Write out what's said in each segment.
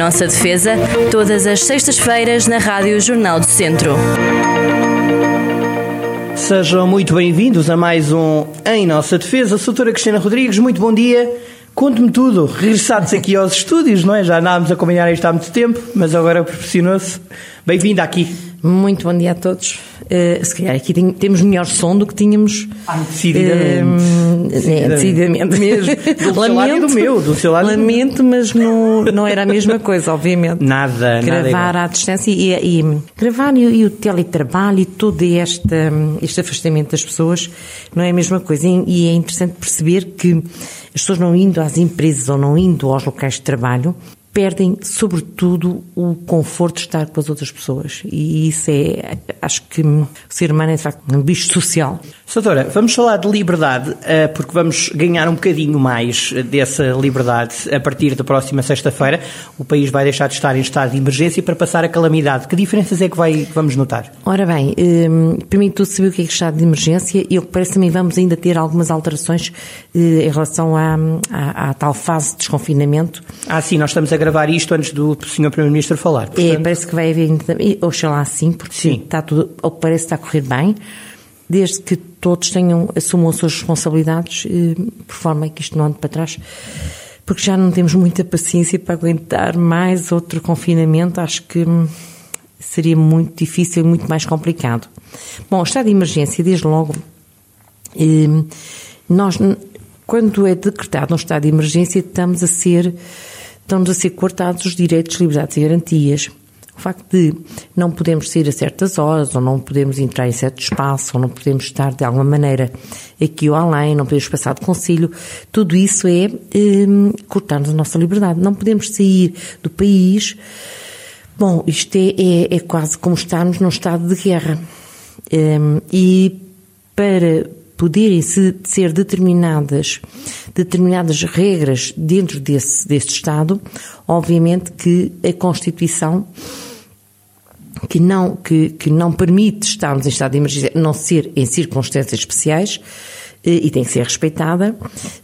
Nossa Defesa, todas as sextas-feiras na Rádio Jornal do Centro. Sejam muito bem-vindos a mais um Em Nossa Defesa. Sou a doutora Cristina Rodrigues, muito bom dia. Conte-me tudo. Regressados aqui aos estúdios, não é? Já andávamos a acompanhar isto há muito tempo, mas agora proporcionou-se. Bem-vinda aqui. Muito bom dia a todos. Uh, se calhar aqui tem, temos melhor som do que tínhamos. Ah, decididamente. Uh, decididamente. É, decididamente mesmo. do lamento, seu lado do meu. Do seu lado lamento, mas não, não era a mesma coisa, obviamente. Nada, Gravar nada à distância e, e gravar e, e, o teletrabalho e todo este, este afastamento das pessoas não é a mesma coisa. E é interessante perceber que as pessoas não indo às empresas ou não indo aos locais de trabalho perdem, sobretudo, o conforto de estar com as outras pessoas. E isso é, acho que o ser humano é, de facto, um bicho social. Doutora, vamos falar de liberdade, eh, porque vamos ganhar um bocadinho mais dessa liberdade a partir da próxima sexta-feira. O país vai deixar de estar em estado de emergência para passar a calamidade. Que diferenças é que vai, vamos notar? Ora bem, um, primeiro tudo saber o que é, que é estado de emergência e o que parece também vamos ainda ter algumas alterações uh, em relação à, à, à, tal fase de desconfinamento. Ah, sim, nós estamos a gravar isto antes do Sr. Primeiro-Ministro falar. Portanto... É, parece que vai haver, oxalá sim, porque sim. está tudo, ou parece que está a correr bem desde que todos tenham, assumam as suas responsabilidades, eh, por forma que isto não ande para trás, porque já não temos muita paciência para aguentar mais outro confinamento, acho que hum, seria muito difícil e muito mais complicado. Bom, o estado de emergência, desde logo, hum, nós, quando é decretado um estado de emergência, estamos a ser, estamos a ser cortados os direitos, liberdades e garantias. O facto de não podemos sair a certas horas, ou não podemos entrar em certo espaço, ou não podemos estar de alguma maneira aqui ou além, não podemos passar de concílio, tudo isso é um, cortar-nos a nossa liberdade. Não podemos sair do país. Bom, isto é, é, é quase como estarmos num estado de guerra. Um, e para poderem ser determinadas, determinadas regras dentro desse, desse Estado, obviamente que a Constituição que não, que, que não permite estarmos em estado de emergência, não ser em circunstâncias especiais, eh, e tem que ser respeitada,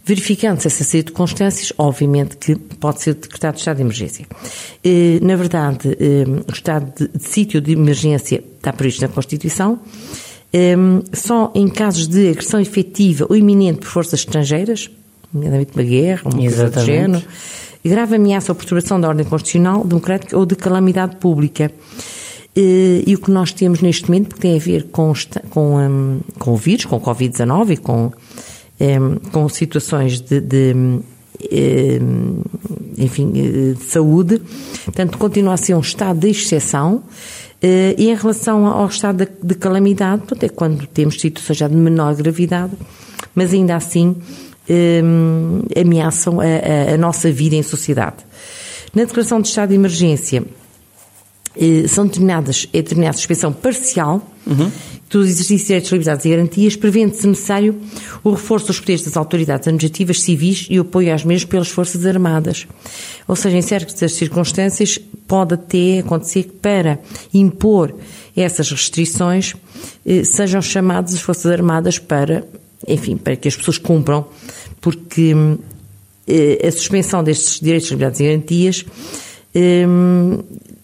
verificando-se essa circunstâncias, obviamente que pode ser decretado estado de emergência. Eh, na verdade, eh, o estado de, de sítio de emergência está previsto na Constituição, só em casos de agressão efetiva ou iminente por forças estrangeiras, nomeadamente uma guerra, uma coisa do género, grave ameaça ou perturbação da ordem constitucional, democrática ou de calamidade pública. Eh, e o que nós temos neste momento, que tem a ver com, com, um, com o vírus, com o Covid-19 e com, um, com situações de, de um, enfim, eh, de saúde, portanto, continua a ser um estado de exceção. E em relação ao estado de, de calamidade, portanto, é quando temos situações já de menor gravidade, mas ainda assim ameaçam a, a, a nossa vida em sociedade. Na declaração de estado de emergência, eh, são determinadas, é determinada suspensão parcial uhum. dos exercícios de direitos, liberdades e garantias, prevendo-se necessário o reforço dos poderes das autoridades administrativas civis e o apoio às mesmas pelas Forças Armadas. Ou seja, em certas circunstâncias, pode até acontecer que para impor essas restrições eh, sejam chamadas as Forças Armadas para, enfim, para que as pessoas cumpram, porque eh, a suspensão destes direitos, liberdades e garantias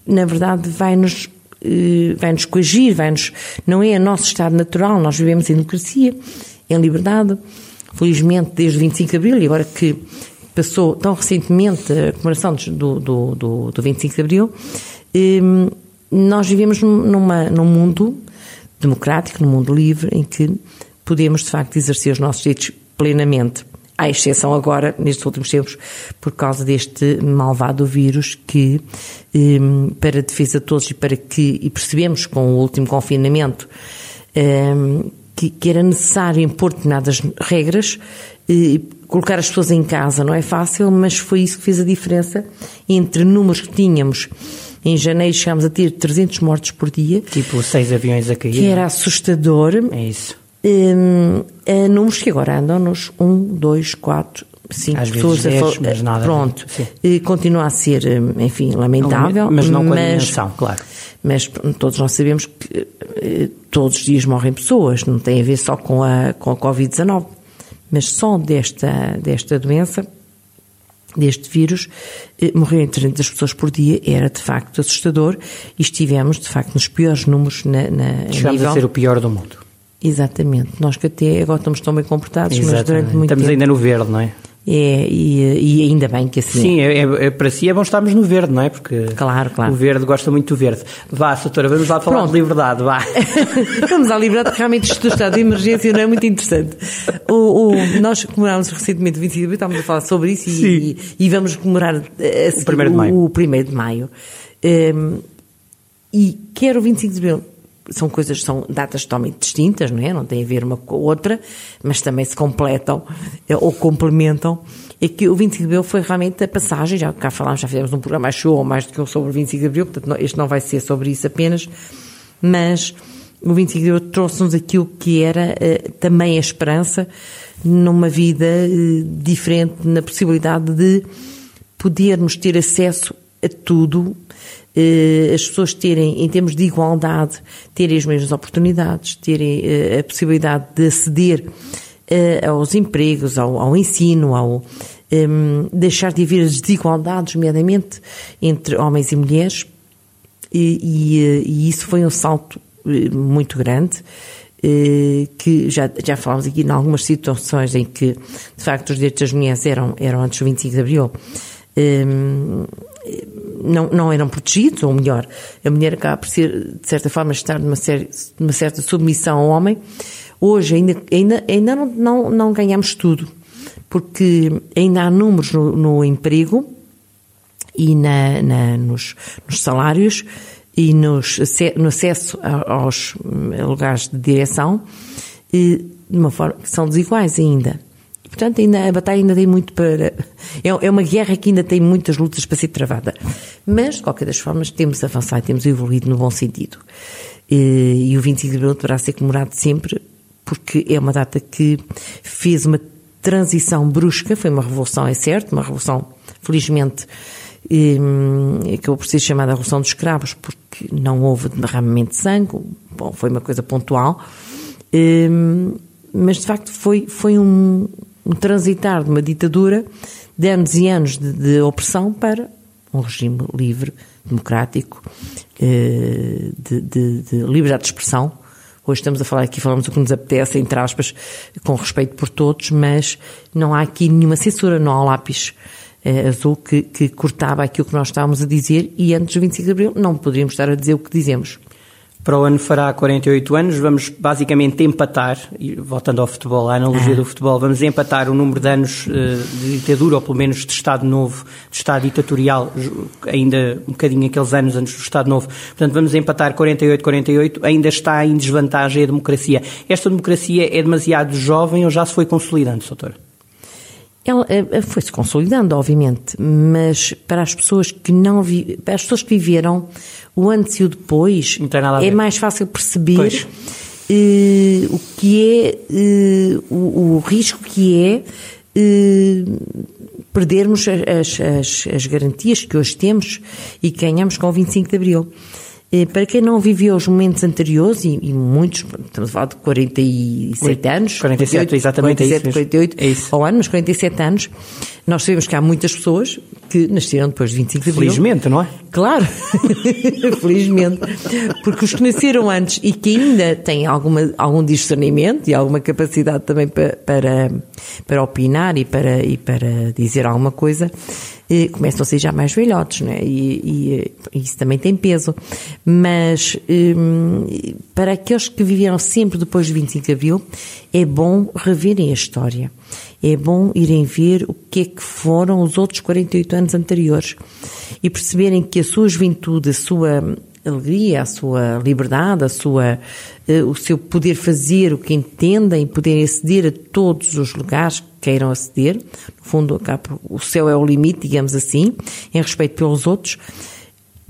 na verdade, vai-nos eh, vai-nos coagir, vai-nos, não é o nosso estado natural, nós vivemos em democracia, em liberdade, felizmente desde o 25 de Abril, e agora que passou tão recentemente a comemoração do, do, do, do 25 de Abril, ehm, nós vivemos numa, num mundo democrático, num mundo livre, em que podemos, de facto, exercer os nossos direitos plenamente à exceção agora, nestes últimos tempos, por causa deste malvado vírus que, um, para a defesa de todos e para que, e percebemos com o último confinamento, um, que, era necessário impor determinadas regras, e colocar as pessoas em casa não é fácil, mas foi isso que fez a diferença entre números que tínhamos em janeiro chegámos a ter 300 mortos por dia. Tipo seis aviões a cair. Que era assustador. É isso um, a números que agora andam nos 1, 2, 4, 5 Às pessoas vezes 10, mas nada pronto. e continua a ser hum, enfim lamentável mas não com a dimensão claro. mas todos nós sabemos que eh, todos os dias morrem pessoas não tem a ver só com a com a covid-19 mas só desta desta doença deste vírus, eh, morrerem 300 pessoas por dia era de facto assustador e estivemos de facto nos piores números na, na Chegamos nível... a ser o pior do mundo. Exatamente. Nós que até agora estamos tão bem comportados, Exatamente. mas durante muito Estamos tempo... ainda no verde, não é? É, e, e, ainda bem que assim Sim, é. É, é, para si é bom estarmos no verde, não é? Porque claro, claro. o verde gosta muito do verde. Vá, doutora, vamos lá falar Pronto. de liberdade, vá. vamos à liberdade, porque realmente isto do estado de emergência não é muito interessante. O, o, nós comemorámos recentemente o 25 de abril, estávamos a falar sobre isso e, e, vamos comemorar a, o 1 de maio. O 1 de maio. Um, e quer o 25 de abril, são coisas, são datas totalmente distintas, não é? Não tem a ver uma com a outra, mas também se completam eh, ou complementam. É que o 25 de Abril foi realmente a passagem, já cá falámos, já fizemos um programa show ou mais do que um sobre o 25 de Abril, portanto este não vai ser sobre isso apenas, mas o 25 de Abril trouxe-nos aquilo que era uh, também a esperança numa vida uh, diferente, na possibilidade de podermos ter acesso a tudo eh, as pessoas terem, em termos de igualdade, terem as mesmas oportunidades, terem eh, a possibilidade de aceder eh, aos empregos, ao, ao ensino, ao um, ehm, deixar de haver as desigualdades, nomeadamente entre homens e mulheres, e, e, e isso foi um salto muito grande. que já, já falámos aqui em algumas situações em que, de facto, os direitos das mulheres eram, eram antes do 25 de Abril, um, ehm, não, não eram protegidos, ou melhor, a mulher acaba por ser, de certa forma, estar numa, numa certa submissão ao homem. Hoje ainda, ainda, ainda não, não, não ganhamos tudo, porque ainda há números no, no emprego e na, na nos, nos, salários e nos, no acesso aos lugares de direção de uma forma que são desiguais ainda. Portanto, ainda, a batalha ainda tem muito para. É, é uma guerra que ainda tem muitas lutas para ser travada. Mas, de qualquer das formas, temos avançado, temos evoluído no bom sentido. E, e o 25 de abril deverá ser comemorado sempre, porque é uma data que fez uma transição brusca, foi uma revolução, é certo, uma revolução, felizmente, acabou por ser chamada a Revolução dos Escravos, porque não houve derramamento de sangue, bom, foi uma coisa pontual, mas de facto foi, foi um, um transitar de uma ditadura de anos e anos de, de opressão para um regime livre, democrático, eh, de, de, de, liberdade de expressão. Hoje estamos a falar aqui, falamos o que nos apetece, entre aspas, com respeito por todos, mas não há aqui nenhuma censura, não há lápis eh, azul que, que cortava aquilo que nós estávamos a dizer e antes do 25 de Abril não poderíamos estar a dizer o que dizemos. Para o ano fará 48 anos, vamos basicamente empatar, e voltando ao futebol, à analogia do futebol, vamos empatar o número de anos eh, de ditadura, ou pelo menos de Estado Novo, de Estado ditatorial, ainda um bocadinho aqueles anos antes do Estado Novo. Portanto, vamos empatar 48-48, ainda está em desvantagem a democracia. Esta democracia é demasiado jovem ou já se foi consolidando, doutor? Ela eh, foi-se consolidando, obviamente, mas para as pessoas que não vi, para as pessoas que viveram o antes e o depois, é mais fácil perceber uh, o que é, o, o, risco que é perdermos as, as, as, garantias que hoje temos e que ganhamos com o 25 de Abril. Para quem não viveu os momentos anteriores, e, e muitos, estamos a falar de 47 Oito, anos. 47, 48, exatamente 47, é isso 48 é isso. ao ano, mas 47 anos, nós sabemos que há muitas pessoas que nasceram depois de 25 de Abril. Felizmente, não é? Claro, felizmente. Porque os que nasceram antes e que ainda têm alguma, algum discernimento e alguma capacidade também para, para, para opinar e para, e para dizer alguma coisa, eh, começam a ser já mais velhotes, né? E, e, isso também tem peso. Mas eh, para aqueles que viveram sempre depois de 25 de Abril, é bom reverem a história é bom irem ver o que é que foram os outros 48 anos anteriores e perceberem que a sua juventude, a sua alegria, a sua liberdade, a sua, uh, o seu poder fazer o que entendem, poder aceder a todos os lugares queiram aceder. No fundo, o céu é o limite, digamos assim, em respeito pelos outros.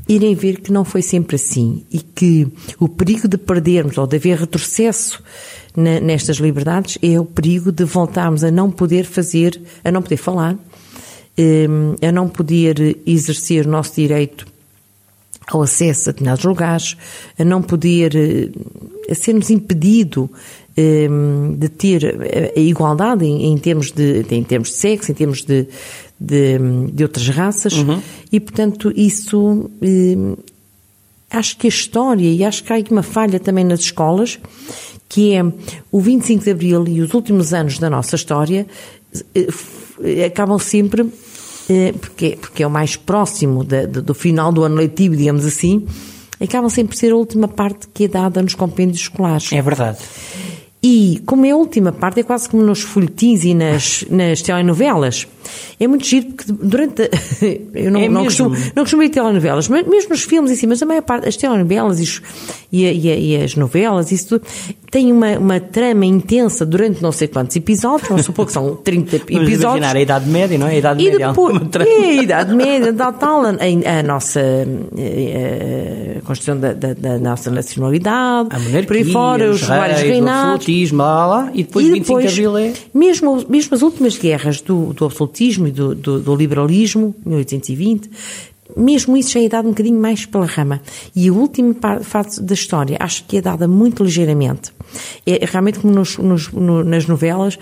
Irem ver que não foi sempre assim e que o perigo de perdermos ou de haver retrocesso nestas liberdades é o perigo de voltarmos a não poder fazer, a não poder falar, ehm, a não poder exercer o nosso direito ao acesso a determinados lugares, a não poder, eh, a sermos impedido de ter a igualdade em, termos de, em termos de sexo, em termos de, de, de outras raças, uhum. e portanto isso eh, acho que a história, e acho que há aqui uma falha também nas escolas, que é o 25 de Abril e os últimos anos da nossa história eh, acabam sempre, eh, porque, porque é o mais próximo de, do final do ano letivo, digamos assim, acabam sempre por ser a última parte que é dada nos compêndios escolares. É verdade. E como é a última parte, é quase como nos folhetins e nas, nas telenovelas. É muito giro porque durante. eu não, é não, costumo, não costumo ver telenovelas, mas mesmo nos filmes em si, mas a maior parte, as telenovelas e, e, e, e as novelas, isso tudo, tem uma, uma trama intensa durante não sei quantos episódios, vamos supor que são 30 episódios. Vamos imaginar a Idade Média, não é? A Idade e Média. Depois, é, a Idade Média, tal, tal, a, a nossa a, a construção da, da, da, nossa nacionalidade, a por aí fora, os, os vários reinados. O lá, lá, e depois, e depois 25 de Abril é... Mesmo, mesmo as últimas guerras do, do absolutismo e do, do, do liberalismo, 1820, mesmo isso já é dado um bocadinho mais pela rama. E a última fase da história, acho que é dada muito ligeiramente. É realmente como nos, nos, no, nas novelas,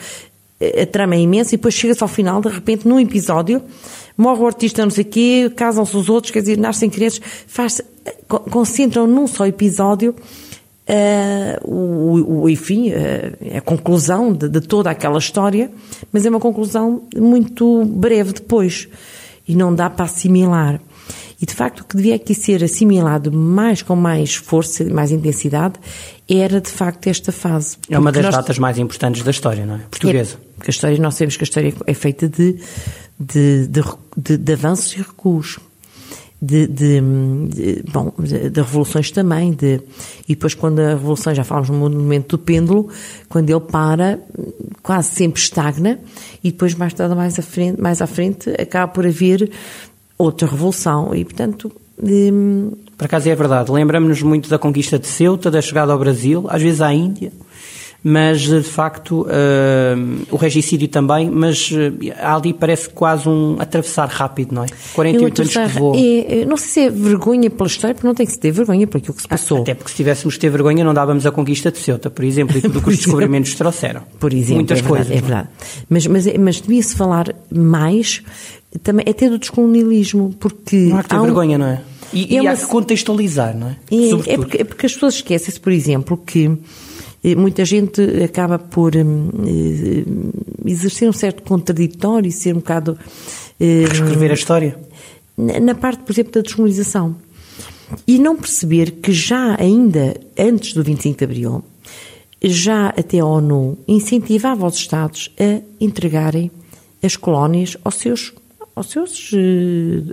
a trama é imensa e depois chega-se ao final, de repente, num episódio, morre o artista não sei o quê, casam-se os outros, quer dizer, nascem crianças, faz concentram num só episódio uh, o, o, enfim, uh, a conclusão de, de, toda aquela história, mas é uma conclusão muito breve depois e não dá para assimilar. E de facto o que devia aqui ser assimilado mais com mais força e mais intensidade era de facto esta fase. É uma das nós... datas mais importantes da história, não é? Portuguesa. É, porque a história, nós sabemos que a história é feita de, de, de, de, de avanços e recuos de, de, de bom, de, revoluções também, de, e depois quando a revolução, já falamos no momento do pêndulo, quando ele para, quase sempre estagna, e depois mais tarde, mais à frente, mais à frente acaba por haver outra revolução, e portanto... Por acaso é verdade, lembramos-nos muito da conquista de Ceuta, da chegada ao Brasil, às vezes à Índia, mas de facto uh, o regicídio também, mas uh, ali parece quase um atravessar rápido, não é? 48 anos que vou. É, não sei se é vergonha pela história, porque não tem que se ter vergonha por aquilo que se passou. Até porque se tivéssemos de ter vergonha não dávamos a conquista de Ceuta, por exemplo, e tudo o que os descobrimentos trouxeram. Por exemplo, Muitas é verdade, coisas. É verdade. Mas, mas, mas devia-se falar mais também até do descolonialismo, porque... Não há que ter um... vergonha, não é? E, é e há que contextualizar, não é? É, é, porque, é porque as pessoas esquecem-se, por exemplo, que muita gente acaba por hum, eh, exercer um certo contraditório e ser um bocado. Eh, Reescrever a história? Na parte, por exemplo, da descolonização. E não perceber que já ainda antes do 25 de Abril, já até a ONU incentivava os Estados a entregarem as colónias aos seus aos seus uh,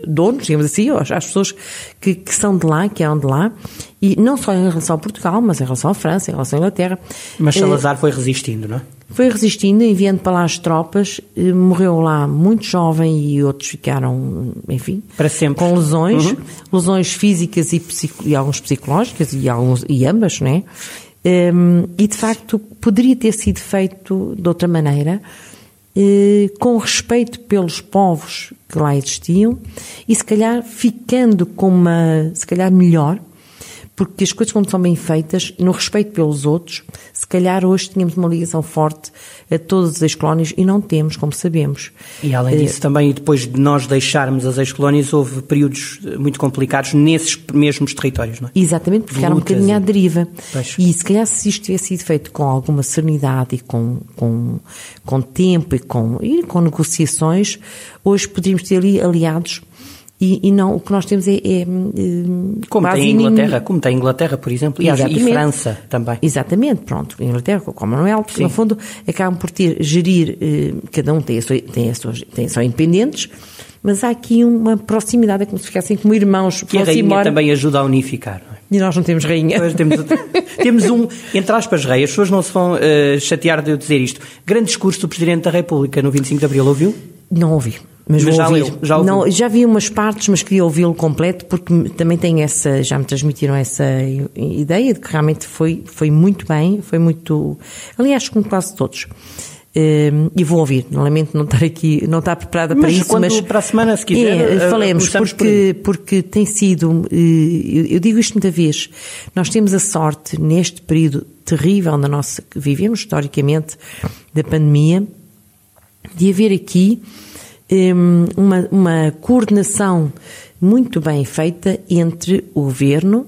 donos, digamos assim, às, às pessoas que, que, são de lá, que eram de lá, e não só em relação a Portugal, mas em relação à França, em relação à Inglaterra. Mas eh, Salazar foi resistindo, não é? Foi resistindo, enviando para lá as tropas, uh, morreu lá muito jovem e outros ficaram, enfim, para sempre. com lesões, uhum. lesões físicas e, e algumas psicológicas, e, alguns, e ambas, não é? Um, ehm, e de facto poderia ter sido feito de outra maneira, eh, com respeito pelos povos que lá existiam e se calhar ficando com uma, se calhar melhor, porque as coisas quando são bem feitas, no respeito pelos outros, calhar hoje tínhamos uma ligação forte a todas as ex-colónias e não temos, como sabemos. E além disso, uh, também depois de nós deixarmos as ex-colónias, houve períodos muito complicados nesses mesmos territórios, não é? Exatamente, porque ficaram um bocadinho à deriva. Pois. E se calhar se isto tivesse sido feito com alguma serenidade e com, com, com tempo e com, e com negociações, hoje poderíamos ter ali aliados e, e, não, o que nós temos é. é, é como tem a Inglaterra, como tem a Inglaterra, por exemplo, e, e França também. Exatamente, pronto. Inglaterra, com o Commonwealth, Sim. no fundo, acabam por ter, gerir, eh, cada um tem, a sua, tem, a sua, tem são independentes, mas há aqui uma proximidade, é como se ficassem como irmãos. Que a rainha também ajuda a unificar, não é? E nós não temos rainha. Pois, temos, temos um, entre aspas, rei. As pessoas não se vão uh, chatear de eu dizer isto. Grande discurso do Presidente da República no 25 de Abril, ouviu? Não ouvi. Mas, mas já, leu, já, Não, já vi umas partes, mas queria ouvi-lo completo porque também tem essa, já me transmitiram essa ideia de que realmente foi, foi muito bem, foi muito, aliás, como quase todos. Uh, e vou ouvir, lamento não estar aqui, não estar preparada mas para isso, quando, mas para a semana, se quiser, é, eh, falemos, porque, por porque tem sido, uh, eu, digo isto muita vez, nós temos a sorte neste período terrível na nossa, que vivemos historicamente, da pandemia, de haver aqui uma, uma coordenação muito bem feita entre o governo,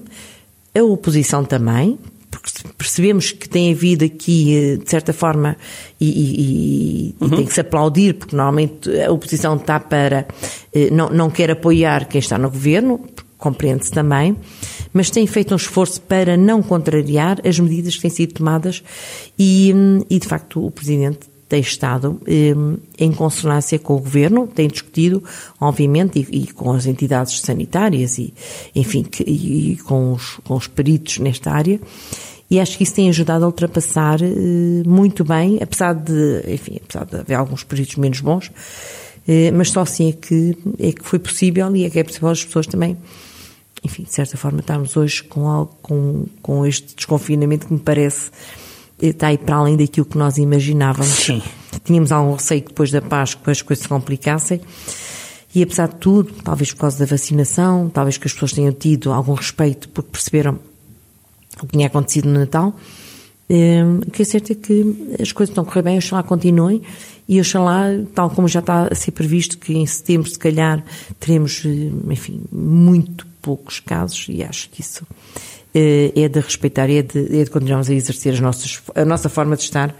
a oposição também, porque percebemos que tem havido aqui, eh, de certa forma, e, e, uhum. e, tem que se aplaudir, porque normalmente a oposição está para. Eh, não, não quer apoiar quem está no governo, compreende-se também, mas tem feito um esforço para não contrariar as medidas que têm sido tomadas e, hum, e de facto, o Presidente tem estado eh, em consonância com o Governo, tem discutido, obviamente, e, e com as entidades sanitárias e, enfim, que, e, com, os, com os peritos nesta área, e acho que isso tem ajudado a ultrapassar eh, muito bem, apesar de, enfim, apesar de haver alguns peritos menos bons, eh, mas só assim é que, é que foi possível e é que é possível as pessoas também enfim, de certa forma, estarmos hoje com, com, com este desconfinamento que me parece está aí para além daquilo que nós imaginávamos. Sim. Tínhamos algum receio que depois da Páscoa as coisas se complicassem. E apesar de tudo, talvez por causa da vacinação, talvez que as pessoas tenham tido algum respeito porque perceberam o que tinha acontecido no Natal, eh, o que é certo é que as coisas estão a correr bem, oxalá continuem e oxalá, tal como já está a ser previsto, que em setembro, se calhar, teremos, eh, enfim, muito poucos casos e acho que isso é de respeitar é de, é de continuarmos a exercer as nossas, a nossa forma de estar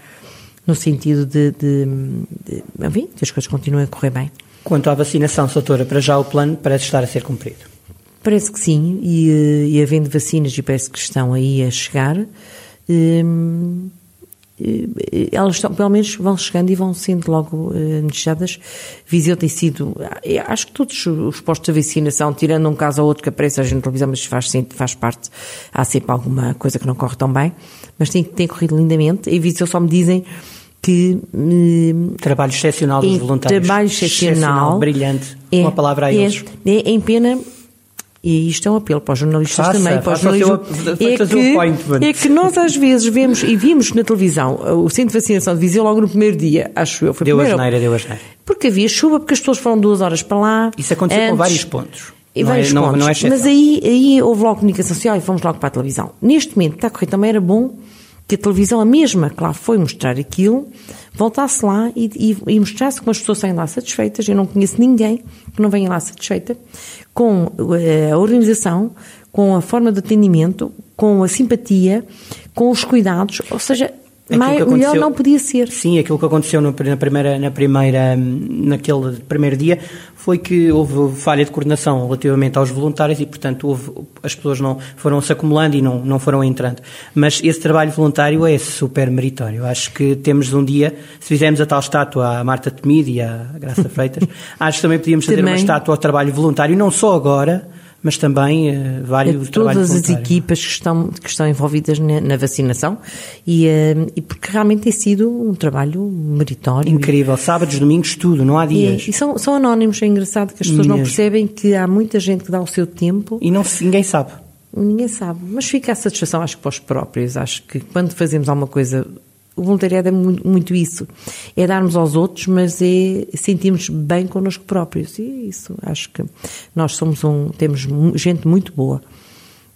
no sentido de, de, de enfim, que as coisas continuem a correr bem. Quanto à vacinação, doutora, para já o plano parece estar a ser cumprido? Parece que sim, e, eh, e havendo vacinas, e parece que estão aí a chegar, hum, eh, elas estão, pelo menos vão chegando e vão sendo logo uh, anunciadas. Viseu tem sido, eh, acho que todos os postos de vacinação, tirando um caso ou outro que aparece a gente na televisão, mas faz, faz parte, há sempre alguma coisa que não corre tão bem, mas tem, tem corrido lindamente. E Viseu só me dizem que... trabalho excepcional dos voluntários. Trabalho excepcional. excepcional brilhante. É, Uma palavra a é, eles. É, em pena e isto é um apelo para os jornalistas faça, também, para os jornalistas. É que, é que nós às vezes vemos e vimos na televisão o centro de vacinação de Viseu logo no primeiro dia, acho eu. Foi deu primeiro, a geneira, deu a geneira. Porque havia chuva, porque as pessoas foram duas horas para lá. Isso aconteceu antes, com vários pontos. E vários é, pontos. Não, não é Mas aí, aí houve logo comunicação social e fomos logo para a televisão. Neste momento está a correr também era bom que a televisão, a mesma que lá foi mostrar aquilo, voltasse lá e, e, e mostrasse como as pessoas saem lá satisfeitas. Eu não conheço ninguém que não venha lá satisfeita com eh, a organização, com a forma de atendimento, com a simpatia, com os cuidados, ou seja, mais, melhor não podia ser. Sim, aquilo que aconteceu no, na primeira, na primeira, naquele primeiro dia foi que houve falha de coordenação relativamente aos voluntários e, portanto, houve, as pessoas não foram se acumulando e não, não foram entrando. Mas esse trabalho voluntário é super meritório. Acho que temos um dia, se fizermos a tal estátua à Marta Temido e à Graça Freitas, acho que também podíamos fazer também. uma estátua ao trabalho voluntário, não só agora, mas também uh, vários Todas as equipas que estão, que estão envolvidas na, na vacinação e, uh, e porque realmente tem sido um trabalho meritório. Incrível, sábados, domingos, tudo, não há dias. E, e são, são anónimos, é engraçado que as pessoas Mesmo. não percebem que há muita gente que dá o seu tempo. E não, ninguém sabe. Ninguém sabe, mas fica a satisfação, acho que para os próprios. Acho que quando fazemos alguma coisa o voluntariado é muito, muito, isso. É darmos aos outros, mas é sentirmos bem connosco próprios. E isso, acho que nós somos um, temos gente muito boa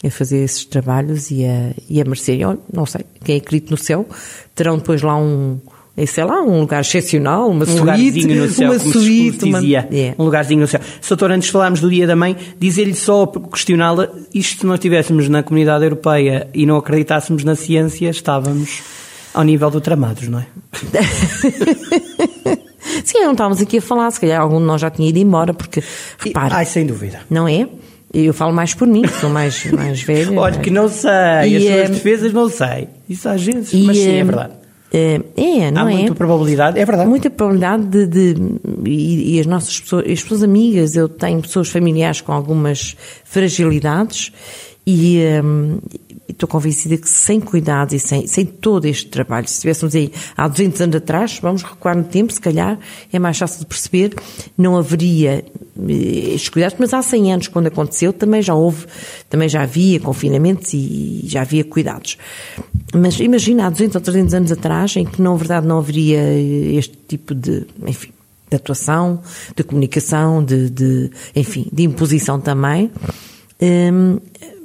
a fazer esses trabalhos e a, e a merecer. Eu não sei, quem acredita no céu, terão depois lá um, sei lá, um lugar excepcional, uma um suíte, no céu, uma suíte, uma... É. um lugarzinho no céu. Soutor, antes de falarmos do Dia da Mãe, dizer-lhe só, questioná-la, isto se nós estivéssemos na comunidade europeia e não acreditássemos na ciência, estávamos ao nível do Tramados, não é? Sim, não estávamos aqui a falar, se calhar algum de nós já tinha ido embora, porque, repara... Ai, sem dúvida. Não é? Eu falo mais por mim, sou mais, mais velha. Olha, que não sei, e, as suas é... defesas não sei. Isso às vezes, e, mas sim, é verdade. É, é, não Há é? muita probabilidade, é verdade. Muita probabilidade de. de e, e, as nossas pessoas, as pessoas amigas, eu tenho pessoas familiares com algumas fragilidades e, estou convencida que sem cuidados e sem, sem todo este trabalho, se estivéssemos aí há 200 anos atrás, vamos recuar no tempo, se calhar é mais fácil de perceber, não haveria eh, estes cuidados, mas há 100 anos, quando aconteceu, também já houve, também já havia confinamentos e já havia cuidados. Mas imagina, há 200 ou 300 anos atrás, em que, na verdade, não haveria este tipo de, enfim, de atuação, de comunicação, de, de enfim, de imposição também. Hum,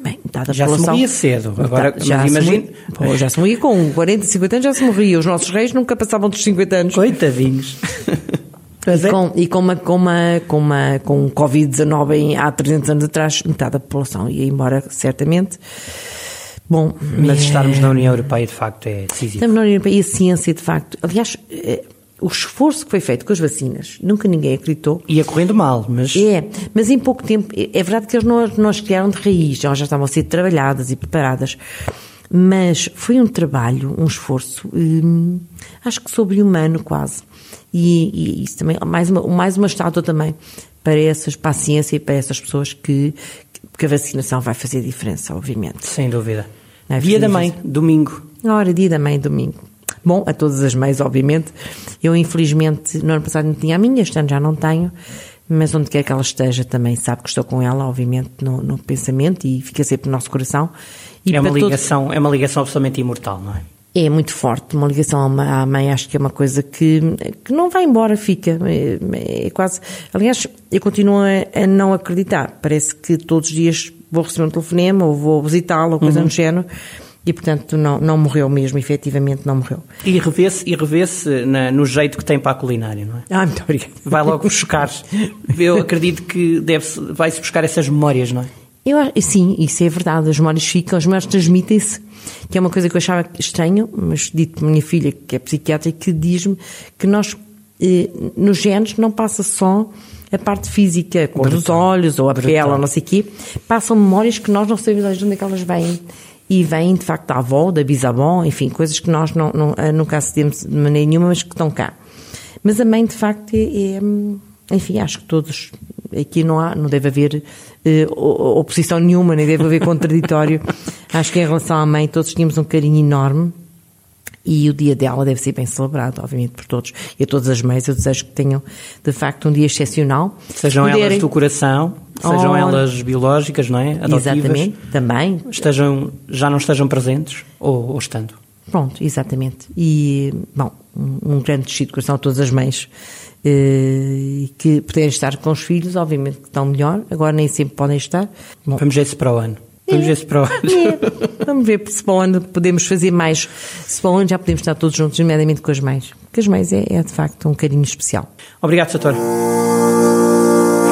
Bem, dada já a população, se morria cedo. Agora, já imagine... se já se morria com 40, 50 anos, já se morria. Os nossos reis nunca passavam dos 50 anos. Coitadinhos. E com, e com, uma, com, uma, com, uma, com um Covid-19 há 300 anos atrás, metade da população ia embora, certamente. Bom, mas é... estarmos na União Europeia, de facto, é decisivo. Estamos na União Europeia e a ciência, de facto. Aliás, é, o esforço que foi feito com as vacinas, nunca ninguém acreditou. Ia correndo mal, mas. É, mas em pouco tempo, é, é verdade que eles não, não as criaram de raiz, já, já estavam a ser trabalhadas e preparadas. Mas foi um trabalho, um esforço, hum, acho que sobre-humano quase. E, e, isso também, mais uma, mais uma estátua também para essas, para a ciência e para essas pessoas que, que a vacinação vai fazer diferença, obviamente. Sem dúvida. É, dia da mãe, domingo. Ora, dia da mãe, domingo. Bom, a todas as mães, obviamente. Eu, infelizmente, no ano passado não tinha a minha, este ano já não tenho, mas onde quer que ela esteja também sabe que estou com ela, obviamente, no, no pensamento e fica sempre no nosso coração. E é, uma ligação, é uma ligação absolutamente imortal, não é? É muito forte, uma ligação à mãe, acho que é uma coisa que, que não vai embora, fica. É, é quase. Aliás, eu continuo a, a, não acreditar. Parece que todos os dias vou receber um telefonema ou vou visitá-la ou coisa uhum. no género e, portanto, não, não morreu mesmo, efetivamente não morreu. E revê-se e revê no jeito que tem para a culinária, não é? Ah, muito obrigada. Vai logo buscar. Eu acredito que deve vai-se buscar essas memórias, não é? Eu, sim, isso é verdade, as memórias ficam, as memórias transmitem-se, que é uma coisa que eu achava estranho, mas dito por minha filha, que é psiquiatra, que diz-me que nós, eh, nos genes, não passa só a parte física, a cor dos olhos, ou a Brutal. pele, ou não sei o quê, passam memórias que nós não sabemos de onde é que elas vêm e vêm de facto da avó, da bisavó, enfim, coisas que nós não, não, eh, nunca acedemos de maneira nenhuma, mas que estão cá. Mas a mãe de facto é, é enfim, acho que todos, aqui não há, não deve haver eh, oposição nenhuma, nem deve haver contraditório. acho que em relação à mãe todos tínhamos um carinho enorme e o dia dela deve ser bem celebrado, obviamente, por todos. E a todas as mães eu desejo que tenham, de facto, um dia excepcional. Sejam elas do coração, sejam oh, elas biológicas, não é? Adotivas, exatamente, também. Estejam, já não estejam presentes ou, ou estando. Pronto, exatamente. E, bom, um, um grande descido de coração a todas as mães eh, que puderem estar com os filhos, obviamente que estão melhor, agora nem sempre podem estar. Bom, Vamos ver se para o ano. Vamos ver se para o ano. É. Vamos ver se para o ano podemos fazer mais. Se para o ano já podemos estar todos juntos, nomeadamente com as mães. Porque as mães é, é de facto um carinho especial. Obrigado, Sator.